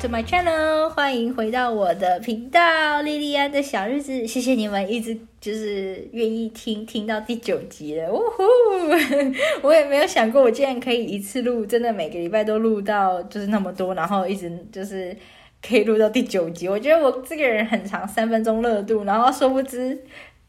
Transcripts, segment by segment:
to my channel，欢迎回到我的频道，莉莉安的小日子。谢谢你们一直就是愿意听听到第九集了，呜呼！我也没有想过，我竟然可以一次录，真的每个礼拜都录到就是那么多，然后一直就是可以录到第九集。我觉得我这个人很长，三分钟热度，然后殊不知，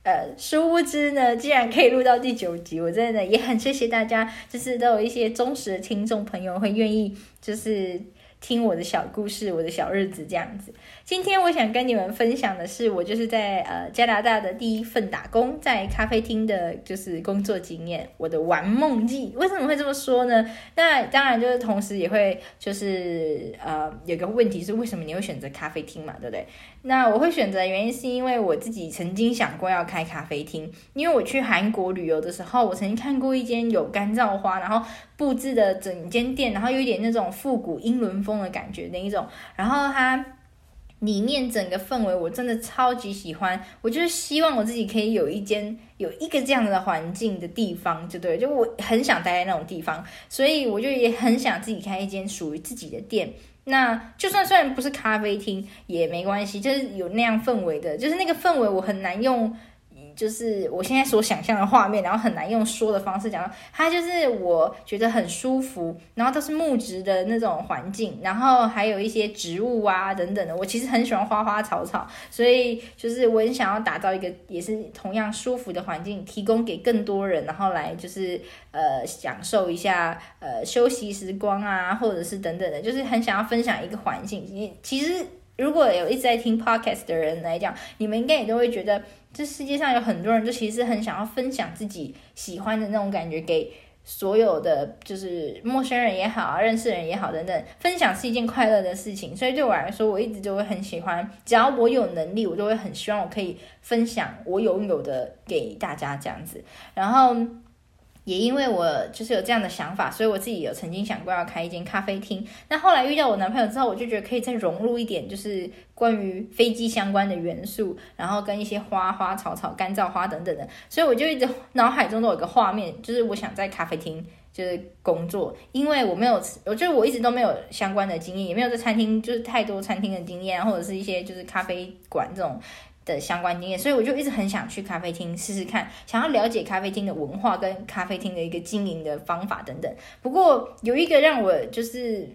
呃，殊不知呢，竟然可以录到第九集。我真的也很谢谢大家，就是都有一些忠实的听众朋友会愿意就是。听我的小故事，我的小日子这样子。今天我想跟你们分享的是，我就是在呃加拿大的第一份打工，在咖啡厅的就是工作经验，我的玩梦记。为什么会这么说呢？那当然就是同时也会就是呃有个问题是，为什么你会选择咖啡厅嘛？对不对？那我会选择的原因是因为我自己曾经想过要开咖啡厅，因为我去韩国旅游的时候，我曾经看过一间有干燥花，然后布置的整间店，然后有一点那种复古英伦风的感觉那一种，然后它里面整个氛围我真的超级喜欢，我就是希望我自己可以有一间有一个这样的环境的地方，就对，就我很想待在那种地方，所以我就也很想自己开一间属于自己的店。那就算虽然不是咖啡厅也没关系，就是有那样氛围的，就是那个氛围我很难用。就是我现在所想象的画面，然后很难用说的方式讲。它就是我觉得很舒服，然后都是木质的那种环境，然后还有一些植物啊等等的。我其实很喜欢花花草草，所以就是我很想要打造一个也是同样舒服的环境，提供给更多人，然后来就是呃享受一下呃休息时光啊，或者是等等的，就是很想要分享一个环境。其实如果有一直在听 podcast 的人来讲，你们应该也都会觉得。这世界上有很多人，就其实很想要分享自己喜欢的那种感觉给所有的，就是陌生人也好啊，认识人也好等等。分享是一件快乐的事情，所以对我来说，我一直就会很喜欢。只要我有能力，我都会很希望我可以分享我拥有的给大家这样子。然后。也因为我就是有这样的想法，所以我自己有曾经想过要开一间咖啡厅。那后来遇到我男朋友之后，我就觉得可以再融入一点，就是关于飞机相关的元素，然后跟一些花花草草、干燥花等等的。所以我就一直 脑海中都有一个画面，就是我想在咖啡厅就是工作，因为我没有，我觉得我一直都没有相关的经验，也没有在餐厅就是太多餐厅的经验，或者是一些就是咖啡馆这种。的相关经验，所以我就一直很想去咖啡厅试试看，想要了解咖啡厅的文化跟咖啡厅的一个经营的方法等等。不过有一个让我就是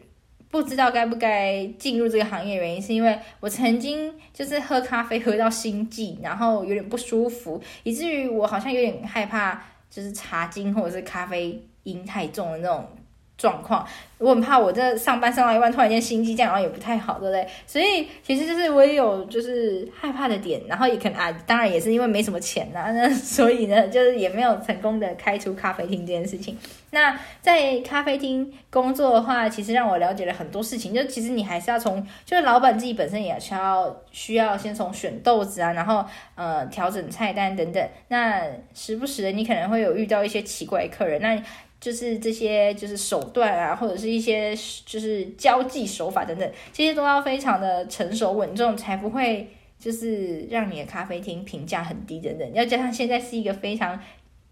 不知道该不该进入这个行业原因，是因为我曾经就是喝咖啡喝到心悸，然后有点不舒服，以至于我好像有点害怕，就是茶精或者是咖啡因太重的那种。状况，我很怕我这上班上到一半，突然间心悸这样，然后也不太好，对不对？所以其实就是我也有就是害怕的点，然后也可能啊，当然也是因为没什么钱呐、那所以呢，就是也没有成功的开出咖啡厅这件事情。那在咖啡厅工作的话，其实让我了解了很多事情，就其实你还是要从，就是老板自己本身也需要需要先从选豆子啊，然后呃调整菜单等等。那时不时的你可能会有遇到一些奇怪客人，那。就是这些，就是手段啊，或者是一些就是交际手法等等，这些都要非常的成熟稳重，才不会就是让你的咖啡厅评价很低等等。要加上现在是一个非常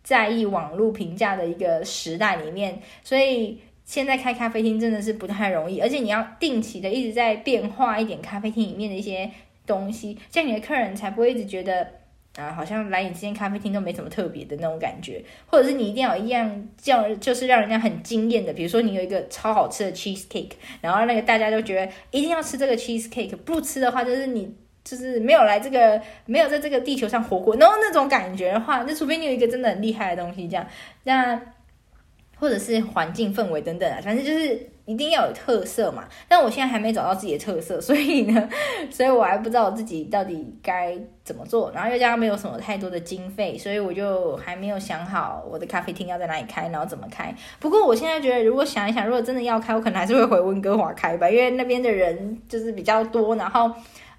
在意网络评价的一个时代里面，所以现在开咖啡厅真的是不太容易，而且你要定期的一直在变化一点咖啡厅里面的一些东西，这样你的客人才不会一直觉得。啊，好像来你这间咖啡厅都没什么特别的那种感觉，或者是你一定要一样叫，就是让人家很惊艳的，比如说你有一个超好吃的 cheese cake，然后那个大家都觉得一定要吃这个 cheese cake，不吃的话就是你就是没有来这个没有在这个地球上活过，然后那种感觉的话，那除非你有一个真的很厉害的东西，这样，那或者是环境氛围等等啊，反正就是。一定要有特色嘛，但我现在还没找到自己的特色，所以呢，所以我还不知道我自己到底该怎么做。然后又加上没有什么太多的经费，所以我就还没有想好我的咖啡厅要在哪里开，然后怎么开。不过我现在觉得，如果想一想，如果真的要开，我可能还是会回温哥华开吧，因为那边的人就是比较多，然后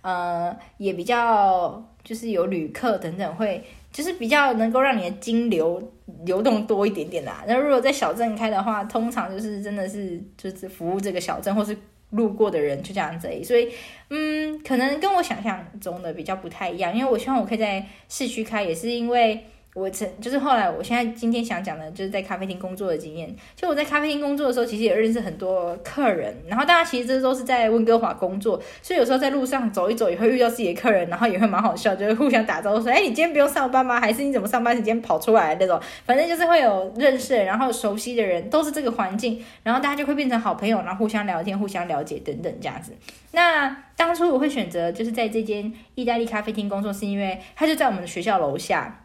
呃也比较就是有旅客等等会。就是比较能够让你的金流流动多一点点啦。那如果在小镇开的话，通常就是真的是就是服务这个小镇或是路过的人就这样子。所以，嗯，可能跟我想象中的比较不太一样。因为我希望我可以在市区开，也是因为我曾就是后来，我现在今天想讲的，就是在咖啡厅工作的经验。就我在咖啡厅工作的时候，其实也认识很多客人。然后大家其实这都是在温哥华工作，所以有时候在路上走一走，也会遇到自己的客人，然后也会蛮好笑，就是互相打招呼说：“哎，你今天不用上班吗？还是你怎么上班时间跑出来那种？”反正就是会有认识，然后熟悉的人，都是这个环境，然后大家就会变成好朋友，然后互相聊天、互相了解等等这样子。那当初我会选择就是在这间意大利咖啡厅工作，是因为它就在我们的学校楼下。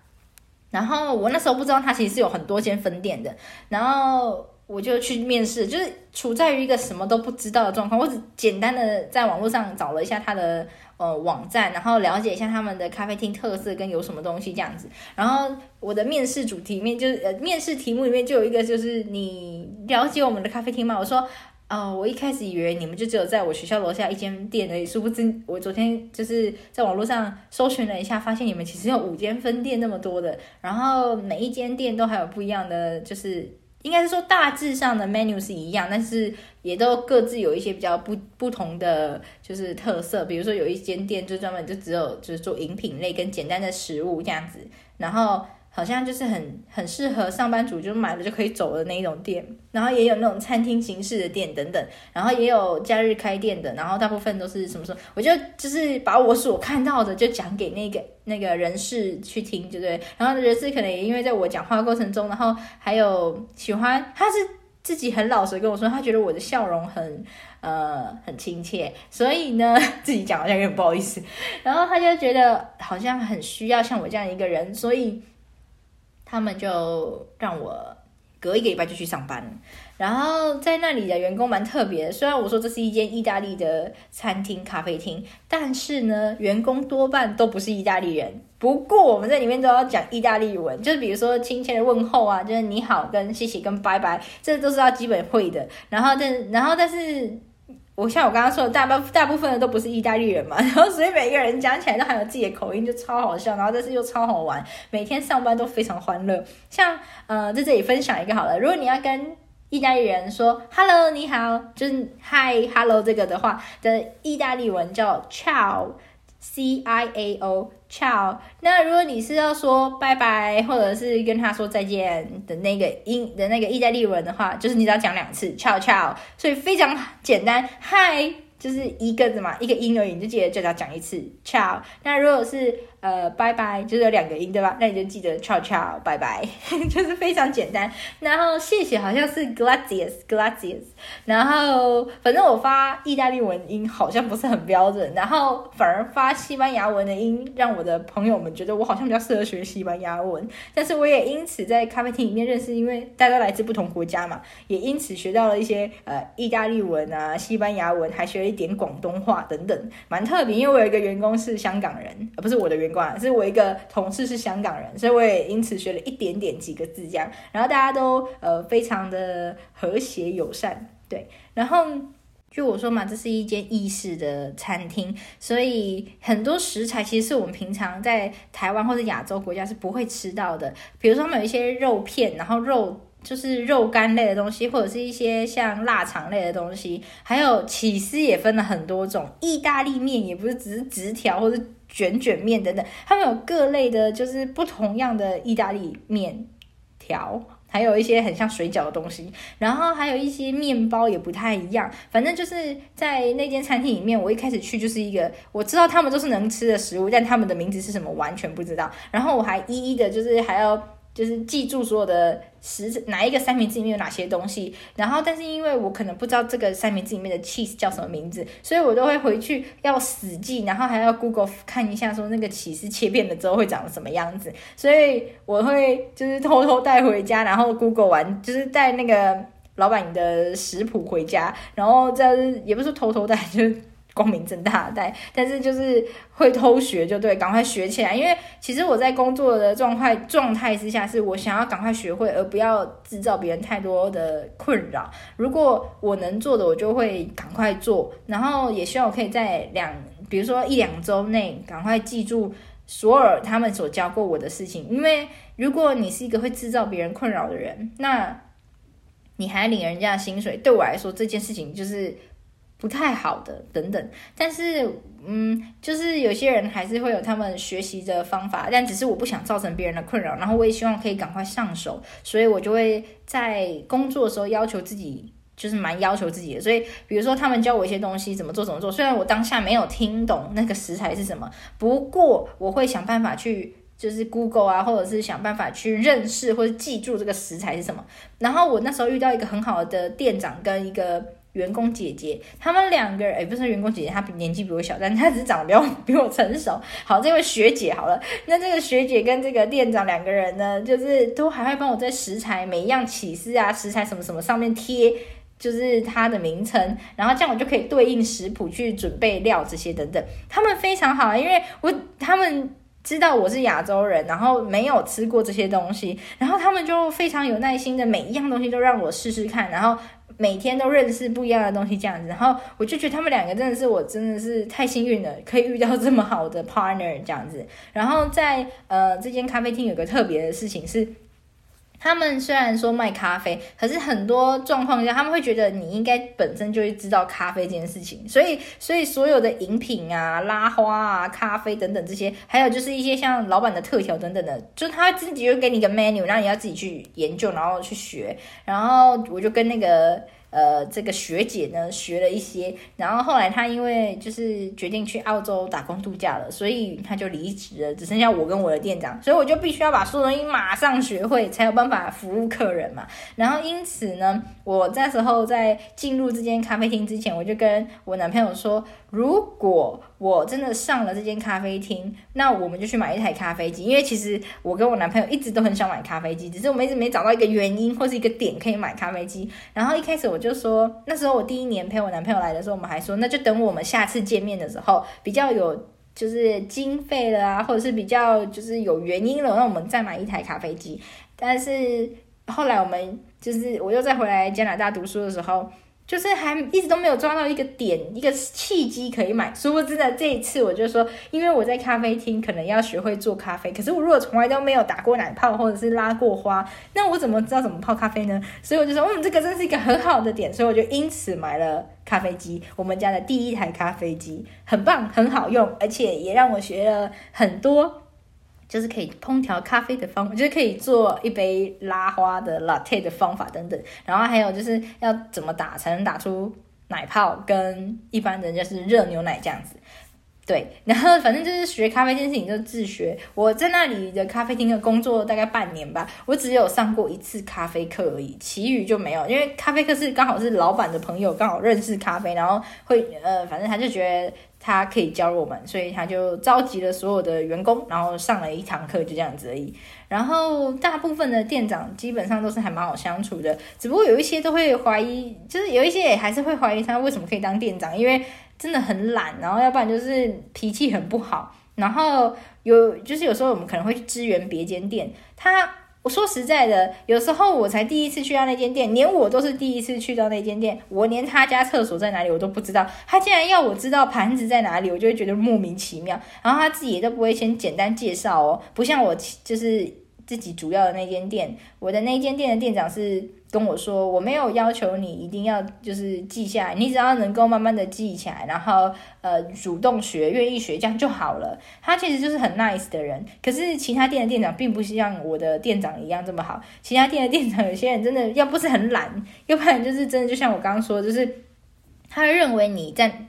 然后我那时候不知道他其实是有很多间分店的，然后我就去面试，就是处在于一个什么都不知道的状况。我只简单的在网络上找了一下他的呃网站，然后了解一下他们的咖啡厅特色跟有什么东西这样子。然后我的面试主题里面就是呃面试题目里面就有一个就是你了解我们的咖啡厅吗？我说。哦，我一开始以为你们就只有在我学校楼下一间店而已，殊不知我昨天就是在网络上搜寻了一下，发现你们其实有五间分店那么多的，然后每一间店都还有不一样的，就是应该是说大致上的 menu 是一样，但是也都各自有一些比较不不同的就是特色，比如说有一间店就专门就只有就是做饮品类跟简单的食物这样子，然后。好像就是很很适合上班族，就买了就可以走的那一种店，然后也有那种餐厅形式的店等等，然后也有假日开店的，然后大部分都是什么时候，我就就是把我所看到的就讲给那个那个人事去听，对不对？然后人事可能也因为在我讲话过程中，然后还有喜欢，他是自己很老实跟我说，他觉得我的笑容很呃很亲切，所以呢自己讲好像有点不好意思，然后他就觉得好像很需要像我这样一个人，所以。他们就让我隔一个礼拜就去上班，然后在那里的员工蛮特别。虽然我说这是一间意大利的餐厅咖啡厅，但是呢，员工多半都不是意大利人。不过我们在里面都要讲意大利文，就是比如说亲切的问候啊，就是你好、跟谢谢、跟拜拜，这都是要基本会的。然后但然后但是。我像我刚刚说的，大部大部分的都不是意大利人嘛，然后所以每个人讲起来都还有自己的口音，就超好笑，然后但是又超好玩，每天上班都非常欢乐。像呃，在这里分享一个好了，如果你要跟意大利人说 “hello，你好”，就是 “hi hello” 这个的话的意大利文叫 “ciao” “ciao”，c i a o。那如果你是要说拜拜，或者是跟他说再见的那个英的那个意大利文的话，就是你只要讲两次 ciao ciao，所以非常简单。Hi 就是一个字嘛，一个音而已，你就记得就只要讲一次 ciao。那如果是呃，拜拜，就是有两个音，对吧？那你就记得 ciao ciao，拜拜，就是非常简单。然后谢谢好像是 g l a d i u s g l a d i u s。然后反正我发意大利文音好像不是很标准，然后反而发西班牙文的音，让我的朋友们觉得我好像比较适合学西班牙文。但是我也因此在咖啡厅里面认识，因为大家来自不同国家嘛，也因此学到了一些呃意大利文啊、西班牙文，还学了一点广东话等等，蛮特别。因为我有一个员工是香港人，而不是我的员。是我一个同事是香港人，所以我也因此学了一点点几个字这样，然后大家都呃非常的和谐友善，对。然后就我说嘛，这是一间意式的餐厅，所以很多食材其实是我们平常在台湾或者亚洲国家是不会吃到的，比如说他们有一些肉片，然后肉就是肉干类的东西，或者是一些像腊肠类的东西，还有起司也分了很多种，意大利面也不是只是直条或者。卷卷面等等，他们有各类的，就是不同样的意大利面条，还有一些很像水饺的东西，然后还有一些面包也不太一样。反正就是在那间餐厅里面，我一开始去就是一个我知道他们都是能吃的食物，但他们的名字是什么完全不知道。然后我还一一的，就是还要。就是记住所有的食哪一个三明治里面有哪些东西，然后但是因为我可能不知道这个三明治里面的 cheese 叫什么名字，所以我都会回去要死记，然后还要 Google 看一下说那个起司切片了之后会长什么样子，所以我会就是偷偷带回家，然后 Google 完就是带那个老板的食谱回家，然后再也不是偷偷带，就。光明正大的带，但是就是会偷学就对，赶快学起来。因为其实我在工作的状态状态之下，是我想要赶快学会，而不要制造别人太多的困扰。如果我能做的，我就会赶快做。然后也希望我可以在两，比如说一两周内，赶快记住所有他们所教过我的事情。因为如果你是一个会制造别人困扰的人，那你还领人家的薪水，对我来说这件事情就是。不太好的等等，但是嗯，就是有些人还是会有他们学习的方法，但只是我不想造成别人的困扰，然后我也希望可以赶快上手，所以我就会在工作的时候要求自己，就是蛮要求自己的。所以比如说他们教我一些东西怎么做怎么做，虽然我当下没有听懂那个食材是什么，不过我会想办法去就是 Google 啊，或者是想办法去认识或者记住这个食材是什么。然后我那时候遇到一个很好的店长跟一个。员工姐姐，他们两个人，哎，不是员工姐姐，她年纪比我小，但她只是长得比我 比我成熟。好，这位学姐好了，那这个学姐跟这个店长两个人呢，就是都还会帮我在食材每一样起司啊，食材什么什么上面贴，就是它的名称，然后这样我就可以对应食谱去准备料这些等等。他们非常好，因为我他们知道我是亚洲人，然后没有吃过这些东西，然后他们就非常有耐心的每一样东西都让我试试看，然后。每天都认识不一样的东西，这样子，然后我就觉得他们两个真的是我真的是太幸运了，可以遇到这么好的 partner 这样子。然后在呃这间咖啡厅有个特别的事情是。他们虽然说卖咖啡，可是很多状况下他们会觉得你应该本身就会知道咖啡这件事情，所以所以所有的饮品啊、拉花啊、咖啡等等这些，还有就是一些像老板的特调等等的，就他自己就给你一个 menu，让你要自己去研究，然后去学，然后我就跟那个。呃，这个学姐呢学了一些，然后后来她因为就是决定去澳洲打工度假了，所以她就离职了，只剩下我跟我的店长，所以我就必须要把所有东西马上学会，才有办法服务客人嘛。然后因此呢，我那时候在进入这间咖啡厅之前，我就跟我男朋友说。如果我真的上了这间咖啡厅，那我们就去买一台咖啡机。因为其实我跟我男朋友一直都很想买咖啡机，只是我们一直没找到一个原因或是一个点可以买咖啡机。然后一开始我就说，那时候我第一年陪我男朋友来的时候，我们还说，那就等我们下次见面的时候比较有就是经费了啊，或者是比较就是有原因了，那我们再买一台咖啡机。但是后来我们就是我又再回来加拿大读书的时候。就是还一直都没有抓到一个点，一个契机可以买。殊不知呢，这一次我就说，因为我在咖啡厅可能要学会做咖啡，可是我如果从来都没有打过奶泡或者是拉过花，那我怎么知道怎么泡咖啡呢？所以我就说，嗯，这个真是一个很好的点，所以我就因此买了咖啡机，我们家的第一台咖啡机，很棒，很好用，而且也让我学了很多。就是可以烹调咖啡的方法，就是可以做一杯拉花的 latte 的方法等等，然后还有就是要怎么打才能打出奶泡，跟一般的就是热牛奶这样子。对，然后反正就是学咖啡这件事情就自学。我在那里的咖啡厅的工作大概半年吧，我只有上过一次咖啡课而已，其余就没有。因为咖啡课是刚好是老板的朋友刚好认识咖啡，然后会呃，反正他就觉得。他可以教我们，所以他就召集了所有的员工，然后上了一堂课，就这样子而已。然后大部分的店长基本上都是还蛮好相处的，只不过有一些都会怀疑，就是有一些也还是会怀疑他为什么可以当店长，因为真的很懒，然后要不然就是脾气很不好。然后有就是有时候我们可能会去支援别间店，他。我说实在的，有时候我才第一次去到那间店，连我都是第一次去到那间店，我连他家厕所在哪里我都不知道。他竟然要我知道盘子在哪里，我就会觉得莫名其妙。然后他自己也都不会先简单介绍哦，不像我就是。自己主要的那间店，我的那间店的店长是跟我说，我没有要求你一定要就是记下来，你只要能够慢慢的记起来，然后呃主动学，愿意学这样就好了。他其实就是很 nice 的人，可是其他店的店长并不是像我的店长一样这么好。其他店的店长有些人真的要不是很懒，要不然就是真的就像我刚刚说，就是他认为你在。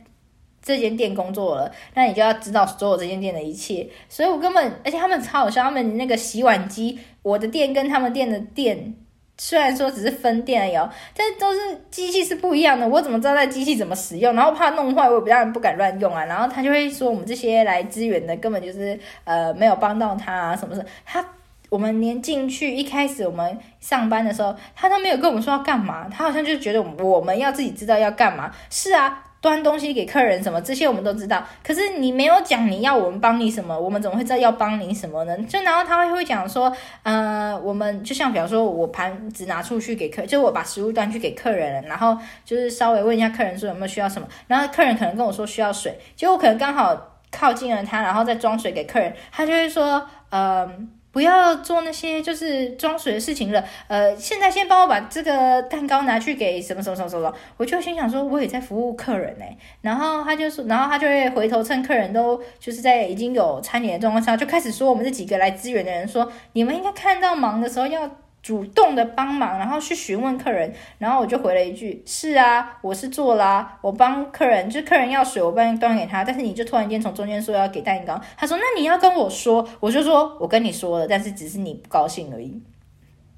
这间店工作了，那你就要知道所有这间店的一切。所以我根本，而且他们超好笑，他们那个洗碗机，我的店跟他们店的店虽然说只是分店而已哦，但都是机器是不一样的。我怎么知道那机器怎么使用？然后怕弄坏，我也不让人不敢乱用啊。然后他就会说，我们这些来支援的根本就是呃没有帮到他啊，什么事？他我们连进去一开始我们上班的时候，他都没有跟我们说要干嘛，他好像就觉得我们要自己知道要干嘛。是啊。端东西给客人什么这些我们都知道，可是你没有讲你要我们帮你什么，我们怎么会知道要帮你什么呢？就然后他会会讲说，呃，我们就像比方说我盘子拿出去给客，就我把食物端去给客人了，然后就是稍微问一下客人说有没有需要什么，然后客人可能跟我说需要水，结果可能刚好靠近了他，然后再装水给客人，他就会说，嗯、不要做那些就是装水的事情了。呃，现在先帮我把这个蛋糕拿去给什么什么什么什么。我就心想说，我也在服务客人呢。然后他就说，然后他就会回头趁客人都就是在已经有餐点的状况下，就开始说我们这几个来支援的人说，你们应该看到忙的时候要。主动的帮忙，然后去询问客人，然后我就回了一句：“是啊，我是做啦、我帮客人，就是客人要水，我帮你端给他。但是你就突然间从中间说要给蛋糕，他说那你要跟我说，我就说我跟你说了，但是只是你不高兴而已。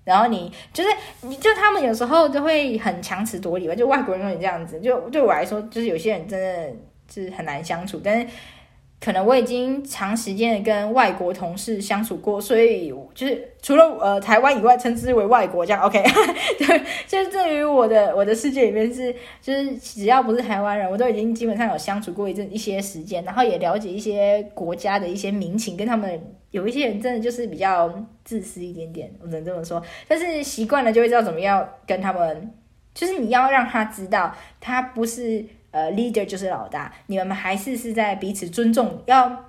然后你就是你就他们有时候就会很强词夺理吧，就外国人有点这样子，就对我来说，就是有些人真的就是很难相处，但是。可能我已经长时间的跟外国同事相处过，所以就是除了呃台湾以外，称之为外国这样 OK。对，就是对于我的我的世界里面是，就是只要不是台湾人，我都已经基本上有相处过一阵一些时间，然后也了解一些国家的一些民情，跟他们有一些人真的就是比较自私一点点，我能这么说。但是习惯了就会知道怎么样跟他们，就是你要让他知道，他不是。呃，leader 就是老大，你们还是是在彼此尊重，要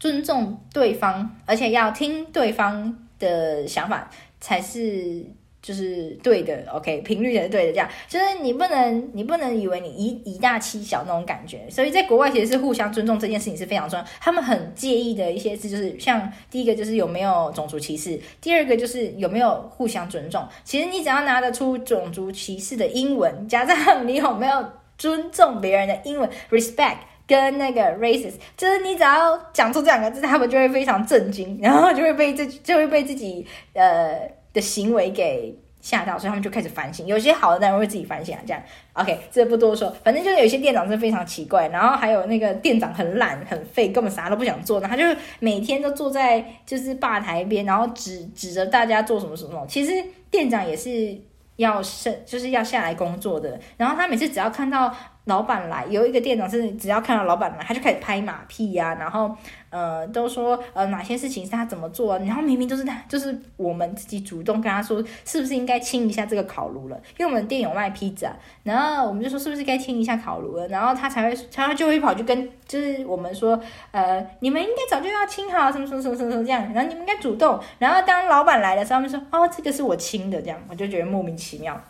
尊重对方，而且要听对方的想法才是就是对的。OK，频率也是对的，这样就是你不能你不能以为你以以大欺小那种感觉。所以在国外其实是互相尊重这件事情是非常重要。他们很介意的一些事就是像第一个就是有没有种族歧视，第二个就是有没有互相尊重。其实你只要拿得出种族歧视的英文，加上你有没有。尊重别人的英文，respect 跟那个 racist，就是你只要讲出这两个字，他们就会非常震惊，然后就会被自己就会被自己呃的行为给吓到，所以他们就开始反省。有些好的人会自己反省啊，这样 OK，这不多说，反正就是有些店长是非常奇怪，然后还有那个店长很懒很废，根本啥都不想做，然后他就每天都坐在就是吧台边，然后指指着大家做什么什么。其实店长也是。要是就是要下来工作的，然后他每次只要看到老板来，有一个店长是只要看到老板来，他就开始拍马屁呀、然后呃都说呃哪些事情是他怎么做、然后明明都是他，就是我们自己主动跟他说是不是应该清一下这个烤炉了，因为我们店有卖披萨，然后我们就说是不是该清一下烤炉了，然后他才会他就会跑去跟就是我们说呃你们应该早就要清好什么什么什么什么这样，然后你们应该主动，然后当老板来的时候，他们说哦这个是我清的这样，我就觉得莫名其妙。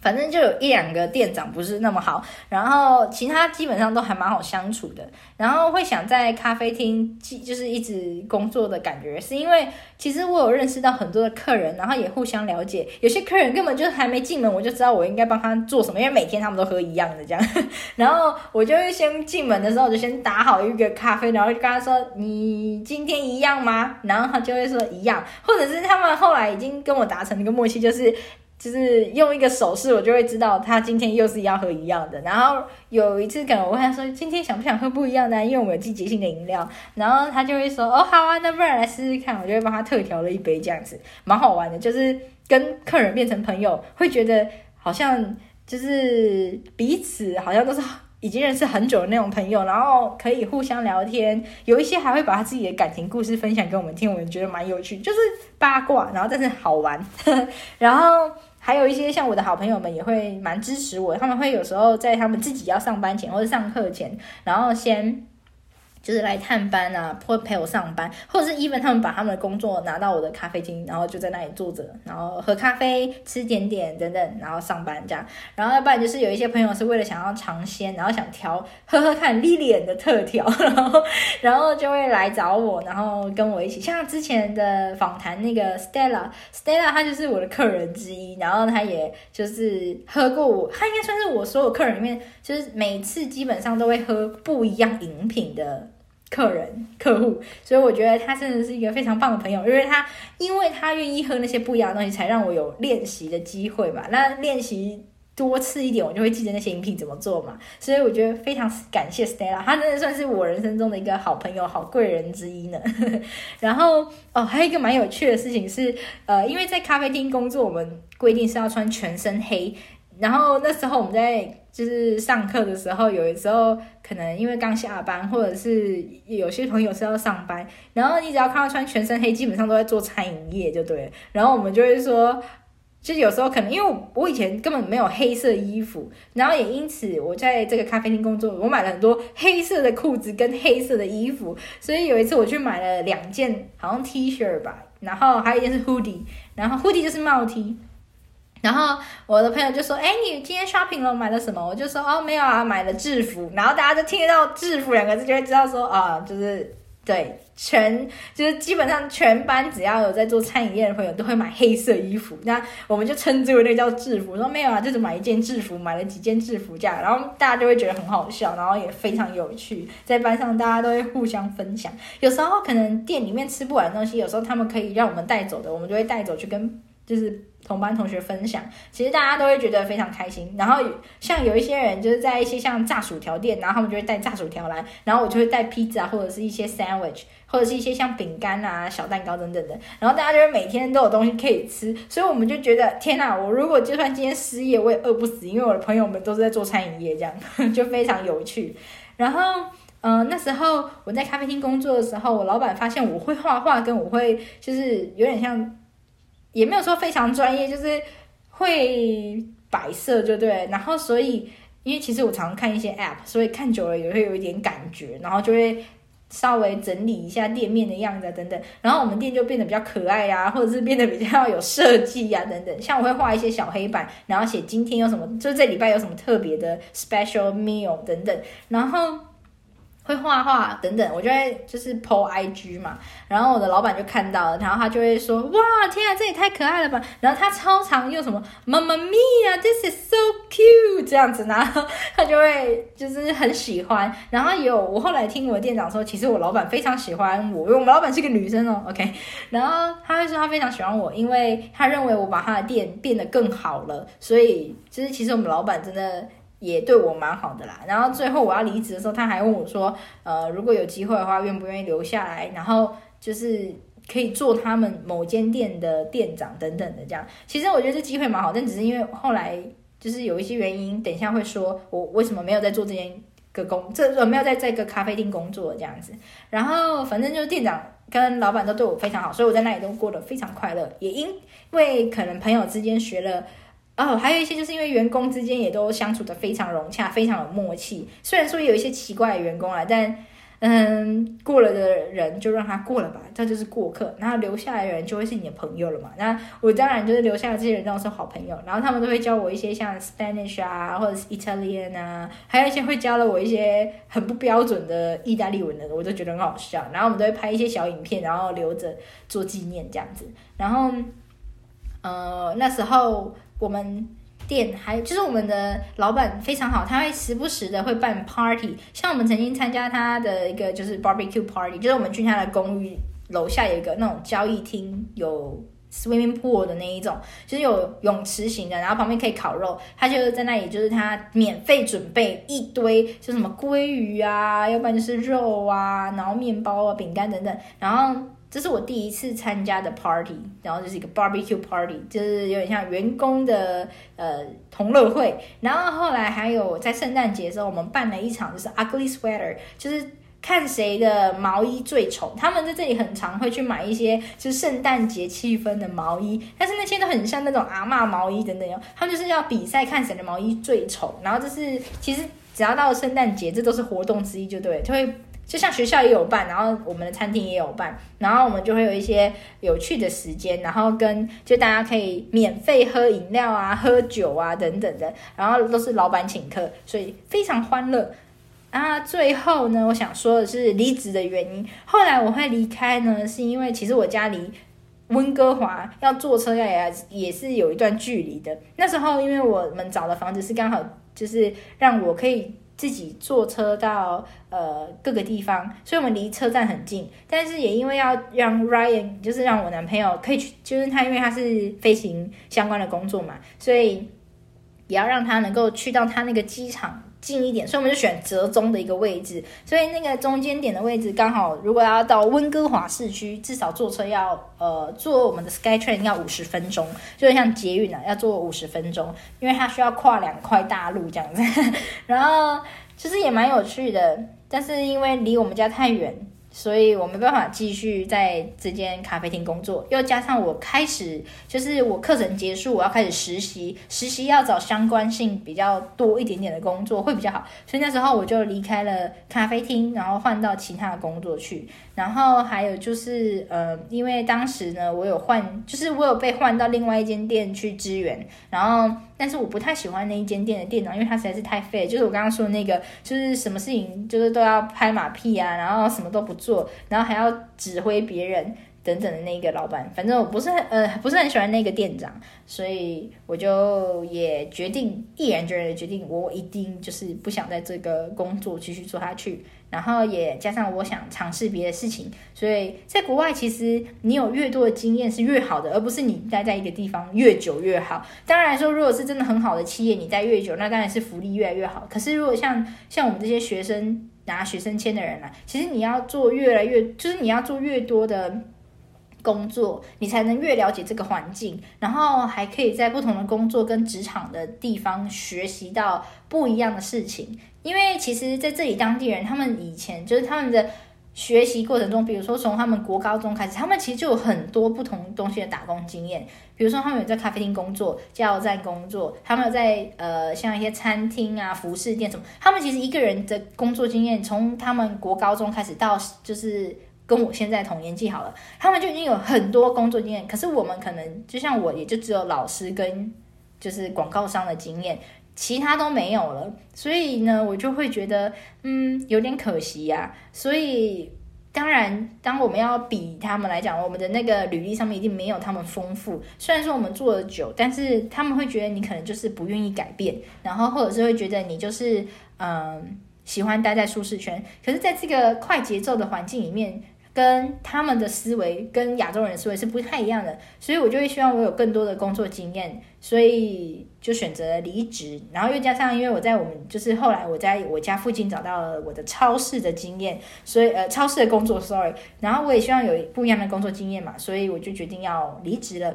反正就有一两个店长不是那么好，然后其他基本上都还蛮好相处的。然后会想在咖啡厅就是一直工作的感觉，是因为其实我有认识到很多的客人，然后也互相了解。有些客人根本就还没进门，我就知道我应该帮他做什么，因为每天他们都喝一样的这样。然后我就会先进门的时候，就先打好一个咖啡，然后就跟他说：“你今天一样吗？”然后他就会说一样，或者是他们后来已经跟我达成一个默契，就是。就是用一个手势，我就会知道他今天又是要喝一样的。然后有一次，可能我问他说：“今天想不想喝不一样的？”因为我们有季节性的饮料。然后他就会说：“哦，好啊，那不然来试试看。”我就会帮他特调了一杯，这样子蛮好玩的。就是跟客人变成朋友，会觉得好像就是彼此好像都是已经认识很久的那种朋友，然后可以互相聊天。有一些还会把他自己的感情故事分享给我们听，我们觉得蛮有趣，就是八卦，然后但是好玩。然后。还有一些像我的好朋友们也会蛮支持我，他们会有时候在他们自己要上班前或者上课前，然后先。就是来探班啊，或陪我上班，或者是 even 他们把他们的工作拿到我的咖啡厅，然后就在那里坐着，然后喝咖啡、吃点点等等，然后上班这样。然后要不然就是有一些朋友是为了想要尝鲜，然后想调喝喝看 Lilian 的特调，然后然后就会来找我，然后跟我一起。像之前的访谈那个 Stella，Stella 她就是我的客人之一，然后她也就是喝过我，她应该算是我所有客人里面，就是每次基本上都会喝不一样饮品的。客人、客户，所以我觉得他真的是一个非常棒的朋友，因为他因为他愿意喝那些不一样的东西，才让我有练习的机会嘛。那练习多次一点，我就会记得那些饮品怎么做嘛。所以我觉得非常感谢 Stella，他真的算是我人生中的一个好朋友、好贵人之一呢。然后哦，还有一个蛮有趣的事情是，呃，因为在咖啡厅工作，我们规定是要穿全身黑。然后那时候我们在就是上课的时候，有的时候可能因为刚下班，或者是有些朋友是要上班，然后你只要看到穿全身黑，基本上都在做餐饮业就对。然后我们就会说，就有时候可能因为我以前根本没有黑色衣服，然后也因此我在这个咖啡厅工作，我买了很多黑色的裤子跟黑色的衣服，所以有一次我去买了两件好像 T 恤吧。然后还有一件是 hoodie，然后 hoodie 就是帽 T。然后我的朋友就说：“哎，你今天 shopping 了，买了什么？”我就说：“哦，没有啊，买了制服。”然后大家就听得到“制服”两个字，就会知道说啊，就是对全就是基本上全班只要有在做餐饮业的朋友都会买黑色衣服，那我们就称之为那个叫制服。说没有啊，就是买一件制服，买了几件制服这样，然后大家就会觉得很好笑，然后也非常有趣，在班上大家都会互相分享。有时候可能店里面吃不完的东西，有时候他们可以让我们带走的，我们就会带走去跟就是。同班同学分享，其实大家都会觉得非常开心。然后像有一些人就是在一些像炸薯条店，然后他们就会带炸薯条来，然后我就会带披萨或者是一些 sandwich，或者是一些像饼干啊、小蛋糕等等的。然后大家就会每天都有东西可以吃，所以我们就觉得天哪！我如果就算今天失业，我也饿不死，因为我的朋友们都是在做餐饮业，这样 就非常有趣。然后，嗯、那时候我在咖啡厅工作的时候，我老板发现我会画画，跟我会就是有点像。也没有说非常专业，就是会摆设，就对。然后，所以因为其实我常看一些 App，所以看久了也会有一点感觉，然后就会稍微整理一下店面的样子，等等。然后我们店就变得比较可爱呀，或者是变得比较有设计呀，等等。像我会画一些小黑板，然后写今天有什么，就是这礼拜有什么特别的 special meal 等等。然后。会画画等等，我就会就是 po IG 嘛，然后我的老板就看到了，然后他就会说：“哇，天啊，这也太可爱了吧！”然后他超常用什么 “Mamma Mia”，this is so cute 这样子，然后他就会就是很喜欢。然后有我后来听我的店长说，其实我老板非常喜欢我，因为我们老板是个女生哦，OK。然后他会说他非常喜欢我，因为他认为我把他的店变得更好了，所以就是其实我们老板真的。也对我蛮好的啦，然后最后我要离职的时候，他还问我说，呃，如果有机会的话，愿不愿意留下来，然后就是可以做他们某间店的店长等等的这样。其实我觉得这机会蛮好，但只是因为后来就是有一些原因，等一下会说我为什么没有在做这件个工，这我没有在这个咖啡店工作这样子。然后反正就是店长跟老板都对我非常好，所以我在那里都过得非常快乐，也因为可能朋友之间学了。哦，还有一些就是因为员工之间也都相处得非常融洽，非常有默契。虽然说有一些奇怪的员工啊，但嗯，过了的人就让他过了吧，这就是过客。然后留下来的人就会是你的朋友了嘛。那我当然就是留下来这些人都是好朋友，然后他们都会教我一些像 Spanish 啊，或者是 Italian 啊，还有一些会教了我一些很不标准的意大利文的，我都觉得很好笑。然后我们都会拍一些小影片，然后留着做纪念这样子。然后，呃，那时候。我们店还就是我们的老板非常好，他会时不时的会办 party，像我们曾经参加他的一个就是 barbecue party，就是我们去他的公寓楼下有一个那种交易厅，有 swimming pool 的那一种，就是有泳池型的，然后旁边可以烤肉，他就在那里就是他免费准备一堆，就什么鲑鱼啊，要不然就是肉啊，然后面包啊、饼干等等，然后。这是我第一次参加的 party，然后就是一个 barbecue party，就是有点像员工的呃同乐会。然后后来还有在圣诞节的时候，我们办了一场就是 ugly sweater，就是看谁的毛衣最丑。他们在这里很常会去买一些就是圣诞节气氛的毛衣，但是那些都很像那种阿嬷毛衣等等哟。他们就是要比赛看谁的毛衣最丑。然后这是其实只要到了圣诞节，这都是活动之一，就对，就会。就像学校也有办，然后我们的餐厅也有办，然后我们就会有一些有趣的时间，然后跟就大家可以免费喝饮料啊、喝酒啊等等的，然后都是老板请客，所以非常欢乐。啊，最后呢，我想说的是离职的原因。后来我会离开呢，是因为其实我家离温哥华要坐车要也也是有一段距离的。那时候因为我们找的房子是刚好就是让我可以。自己坐车到呃各个地方，所以我们离车站很近。但是也因为要让 Ryan，就是让我男朋友可以去，就是他因为他是飞行相关的工作嘛，所以也要让他能够去到他那个机场。近一点，所以我们就选折中的一个位置，所以那个中间点的位置刚好，如果要到温哥华市区，至少坐车要呃坐我们的 SkyTrain 要五十分钟，就像捷运啊，要坐五十分钟，因为它需要跨两块大陆这样子，然后其实也蛮有趣的，但是因为离我们家太远。所以我没办法继续在这间咖啡厅工作，又加上我开始就是我课程结束，我要开始实习，实习要找相关性比较多一点点的工作会比较好，所以那时候我就离开了咖啡厅，然后换到其他的工作去。然后还有就是，呃，因为当时呢，我有换，就是我有被换到另外一间店去支援，然后但是我不太喜欢那一间店的店长，因为他实在是太废，就是我刚刚说的那个，就是什么事情就是都要拍马屁啊，然后什么都不做，然后还要指挥别人。等等的那个老板，反正我不是很呃不是很喜欢那个店长，所以我就也决定毅然决然的决定，我一定就是不想在这个工作继续做下去。然后也加上我想尝试别的事情，所以在国外其实你有越多的经验是越好的，而不是你待在一个地方越久越好。当然说，如果是真的很好的企业，你待越久，那当然是福利越来越好。可是如果像像我们这些学生拿学生签的人啊，其实你要做越来越，就是你要做越多的。工作，你才能越了解这个环境，然后还可以在不同的工作跟职场的地方学习到不一样的事情。因为其实在这里当地人，他们以前就是他们的学习过程中，比如说从他们国高中开始，他们其实就有很多不同东西的打工经验。比如说他们有在咖啡厅工作、加油站工作，他们有在呃像一些餐厅啊、服饰店什么，他们其实一个人的工作经验，从他们国高中开始到就是。跟我现在同年纪好了，他们就已经有很多工作经验，可是我们可能就像我，也就只有老师跟就是广告商的经验，其他都没有了。所以呢，我就会觉得，嗯，有点可惜呀。所以当然，当我们要比他们来讲，我们的那个履历上面一定没有他们丰富。虽然说我们做的久，但是他们会觉得你可能就是不愿意改变，然后或者是会觉得你就是嗯喜欢待在舒适圈。可是，在这个快节奏的环境里面。跟他们的思维跟亚洲人思维是不太一样的，所以我就会希望我有更多的工作经验，所以就选择离职。然后又加上，因为我在我们就是后来我在我家附近找到了我的超市的经验，所以呃超市的工作，sorry。然后我也希望有不一样的工作经验嘛，所以我就决定要离职了。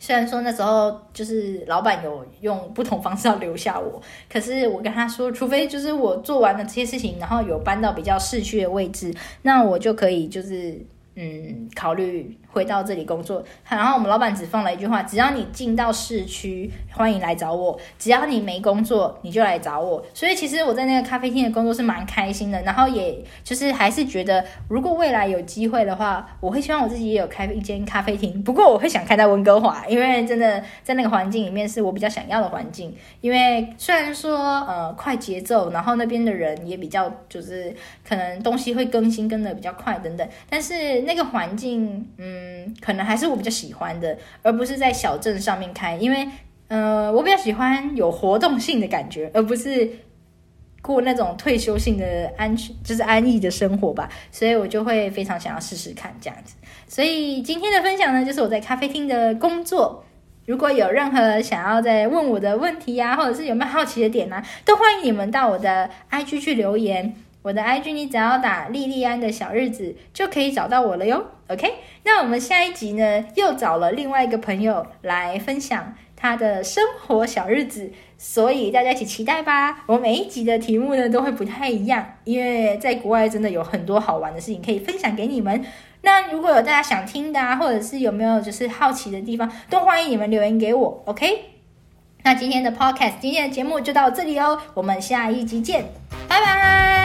虽然说那时候就是老板有用不同方式要留下我，可是我跟他说，除非就是我做完了这些事情，然后有搬到比较市区的位置，那我就可以就是嗯考虑。回到这里工作，然后我们老板只放了一句话：只要你进到市区，欢迎来找我；只要你没工作，你就来找我。所以其实我在那个咖啡厅的工作是蛮开心的，然后也就是还是觉得，如果未来有机会的话，我会希望我自己也有开一间咖啡厅。不过我会想开在温哥华，因为真的在那个环境里面是我比较想要的环境。因为虽然说呃快节奏，然后那边的人也比较就是可能东西会更新跟得比较快等等，但是那个环境嗯。可能还是我比较喜欢的，而不是在小镇上面开，因为，呃，我比较喜欢有活动性的感觉，而不是过那种退休性的安全，就是安逸的生活吧。所以我就会非常想要试试看这样子。所以今天的分享呢，就是我在咖啡厅的工作。如果有任何想要再问我的问题呀、或者是有没有好奇的点呢、都欢迎你们到我的 IG 去留言。我的 IG 你只要打莉莉安的小日子就可以找到我了哟。OK，那我们下一集呢，又找了另外一个朋友来分享他的生活小日子，所以大家一起期待吧。我每一集的题目呢都会不太一样，因为在国外真的有很多好玩的事情可以分享给你们。那如果有大家想听的啊，或者是有没有就是好奇的地方，都欢迎你们留言给我。OK，那今天的 Podcast，今天的节目就到这里哦，我们下一集见，拜拜。